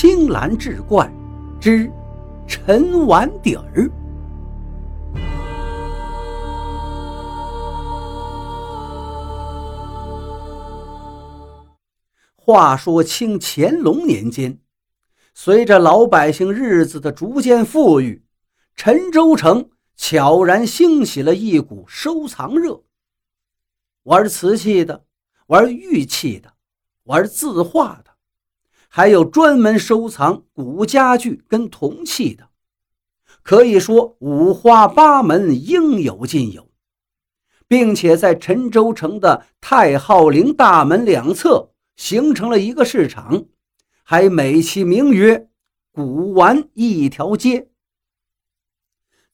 青蓝志怪之陈碗底儿。话说清乾隆年间，随着老百姓日子的逐渐富裕，陈州城悄然兴起了一股收藏热。玩瓷器的，玩玉器的，玩字画的，还有专门收藏古家具跟铜器的，可以说五花八门，应有尽有，并且在陈州城的太昊陵大门两侧。形成了一个市场，还美其名曰“古玩一条街”。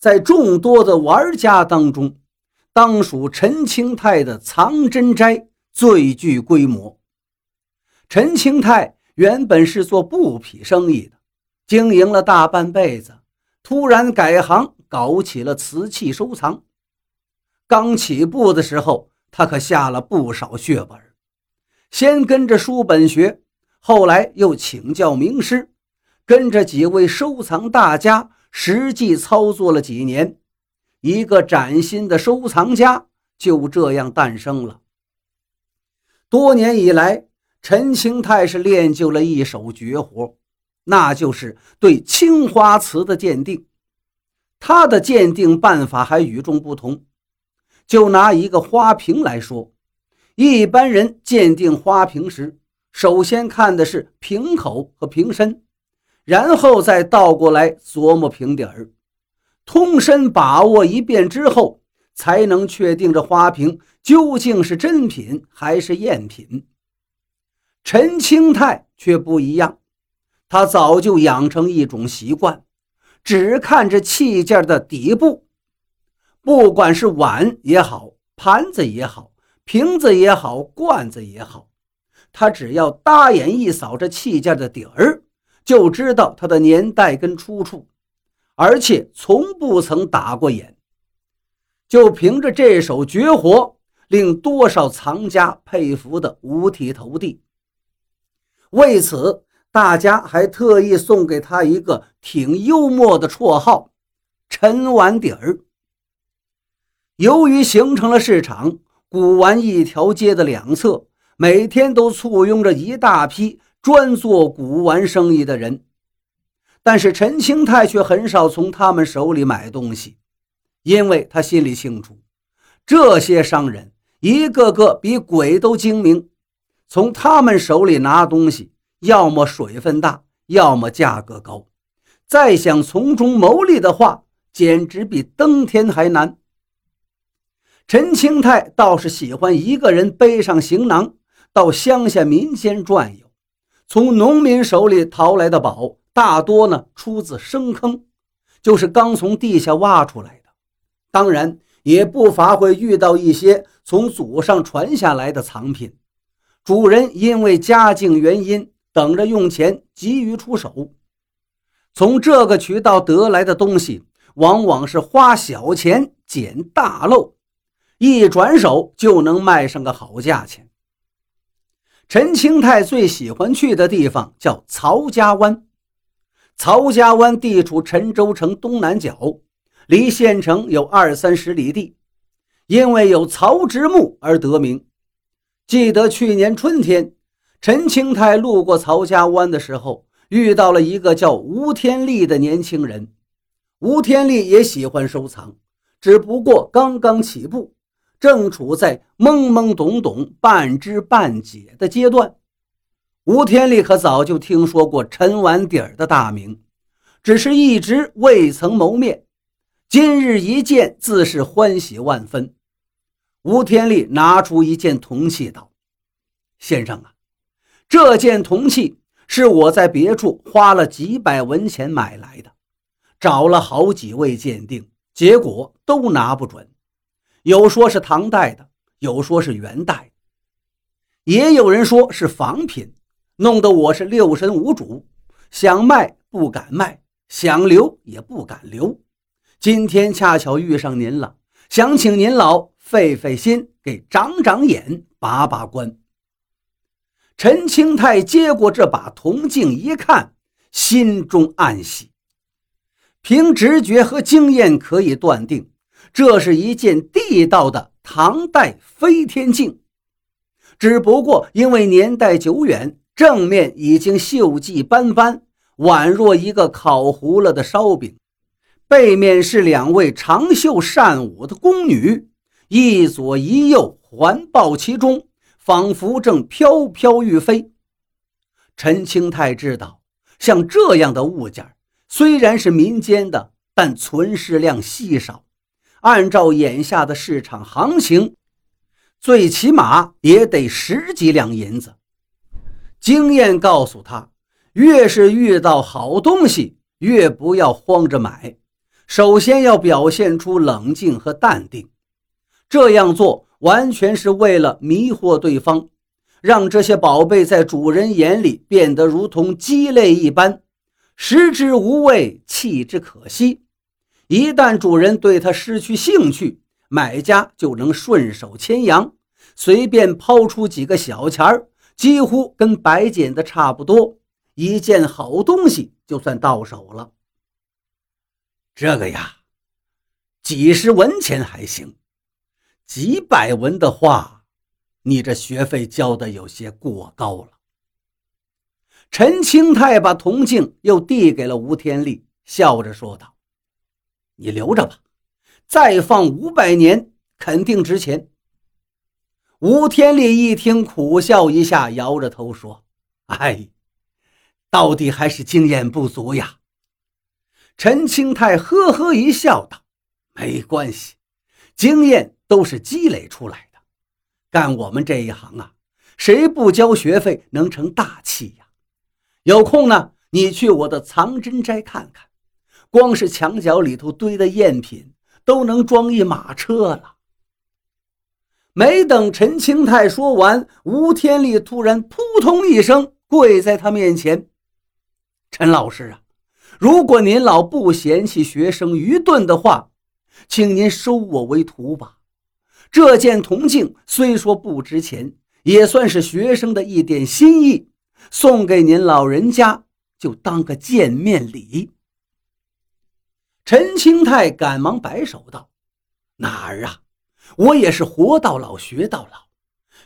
在众多的玩家当中，当属陈清泰的藏珍斋最具规模。陈清泰原本是做布匹生意的，经营了大半辈子，突然改行搞起了瓷器收藏。刚起步的时候，他可下了不少血本。先跟着书本学，后来又请教名师，跟着几位收藏大家实际操作了几年，一个崭新的收藏家就这样诞生了。多年以来，陈清泰是练就了一手绝活，那就是对青花瓷的鉴定。他的鉴定办法还与众不同，就拿一个花瓶来说。一般人鉴定花瓶时，首先看的是瓶口和瓶身，然后再倒过来琢磨瓶底儿，通身把握一遍之后，才能确定这花瓶究竟是真品还是赝品。陈清泰却不一样，他早就养成一种习惯，只看着器件的底部，不管是碗也好，盘子也好。瓶子也好，罐子也好，他只要搭眼一扫这器件的底儿，就知道它的年代跟出处，而且从不曾打过眼。就凭着这手绝活，令多少藏家佩服的五体投地。为此，大家还特意送给他一个挺幽默的绰号——“陈碗底儿”。由于形成了市场。古玩一条街的两侧，每天都簇拥着一大批专做古玩生意的人，但是陈清泰却很少从他们手里买东西，因为他心里清楚，这些商人一个个比鬼都精明，从他们手里拿东西，要么水分大，要么价格高，再想从中牟利的话，简直比登天还难。陈清泰倒是喜欢一个人背上行囊到乡下民间转悠，从农民手里淘来的宝大多呢出自深坑，就是刚从地下挖出来的。当然，也不乏会遇到一些从祖上传下来的藏品，主人因为家境原因等着用钱，急于出手。从这个渠道得来的东西，往往是花小钱捡大漏。一转手就能卖上个好价钱。陈清泰最喜欢去的地方叫曹家湾。曹家湾地处陈州城东南角，离县城有二三十里地，因为有曹植墓而得名。记得去年春天，陈清泰路过曹家湾的时候，遇到了一个叫吴天利的年轻人。吴天利也喜欢收藏，只不过刚刚起步。正处在懵懵懂懂、半知半解的阶段，吴天利可早就听说过陈碗底儿的大名，只是一直未曾谋面。今日一见，自是欢喜万分。吴天利拿出一件铜器，道：“先生啊，这件铜器是我在别处花了几百文钱买来的，找了好几位鉴定，结果都拿不准。”有说是唐代的，有说是元代，也有人说是仿品，弄得我是六神无主，想卖不敢卖，想留也不敢留。今天恰巧遇上您了，想请您老费费心，给长长眼，把把关。陈清泰接过这把铜镜一看，心中暗喜。凭直觉和经验可以断定，这是一件地道的唐代飞天镜。只不过因为年代久远，正面已经锈迹斑斑，宛若一个烤糊了的烧饼；背面是两位长袖善舞的宫女，一左一右环抱其中，仿佛正飘飘欲飞。陈清泰知道，像这样的物件。虽然是民间的，但存世量稀少。按照眼下的市场行情，最起码也得十几两银子。经验告诉他，越是遇到好东西，越不要慌着买。首先要表现出冷静和淡定，这样做完全是为了迷惑对方，让这些宝贝在主人眼里变得如同鸡肋一般。食之无味，弃之可惜。一旦主人对它失去兴趣，买家就能顺手牵羊，随便抛出几个小钱儿，几乎跟白捡的差不多。一件好东西就算到手了。这个呀，几十文钱还行，几百文的话，你这学费交的有些过高了。陈清泰把铜镜又递给了吴天利，笑着说道：“你留着吧，再放五百年，肯定值钱。”吴天利一听，苦笑一下，摇着头说：“哎，到底还是经验不足呀。”陈清泰呵呵一笑，道：“没关系，经验都是积累出来的。干我们这一行啊，谁不交学费能成大器呀？”有空呢，你去我的藏珍斋看看，光是墙角里头堆的赝品都能装一马车了。没等陈清泰说完，吴天利突然扑通一声跪在他面前：“陈老师啊，如果您老不嫌弃学生愚钝的话，请您收我为徒吧。这件铜镜虽说不值钱，也算是学生的一点心意。”送给您老人家，就当个见面礼。陈清泰赶忙摆手道：“哪儿啊，我也是活到老学到老，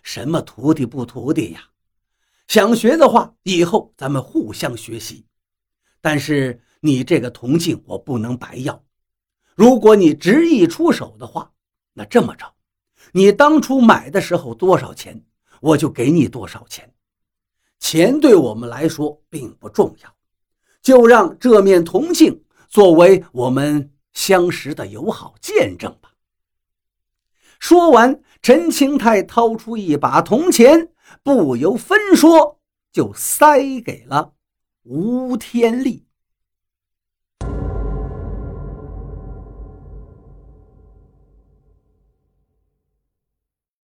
什么徒弟不徒弟呀？想学的话，以后咱们互相学习。但是你这个铜镜我不能白要，如果你执意出手的话，那这么着，你当初买的时候多少钱，我就给你多少钱。”钱对我们来说并不重要，就让这面铜镜作为我们相识的友好见证吧。说完，陈清泰掏出一把铜钱，不由分说就塞给了吴天利。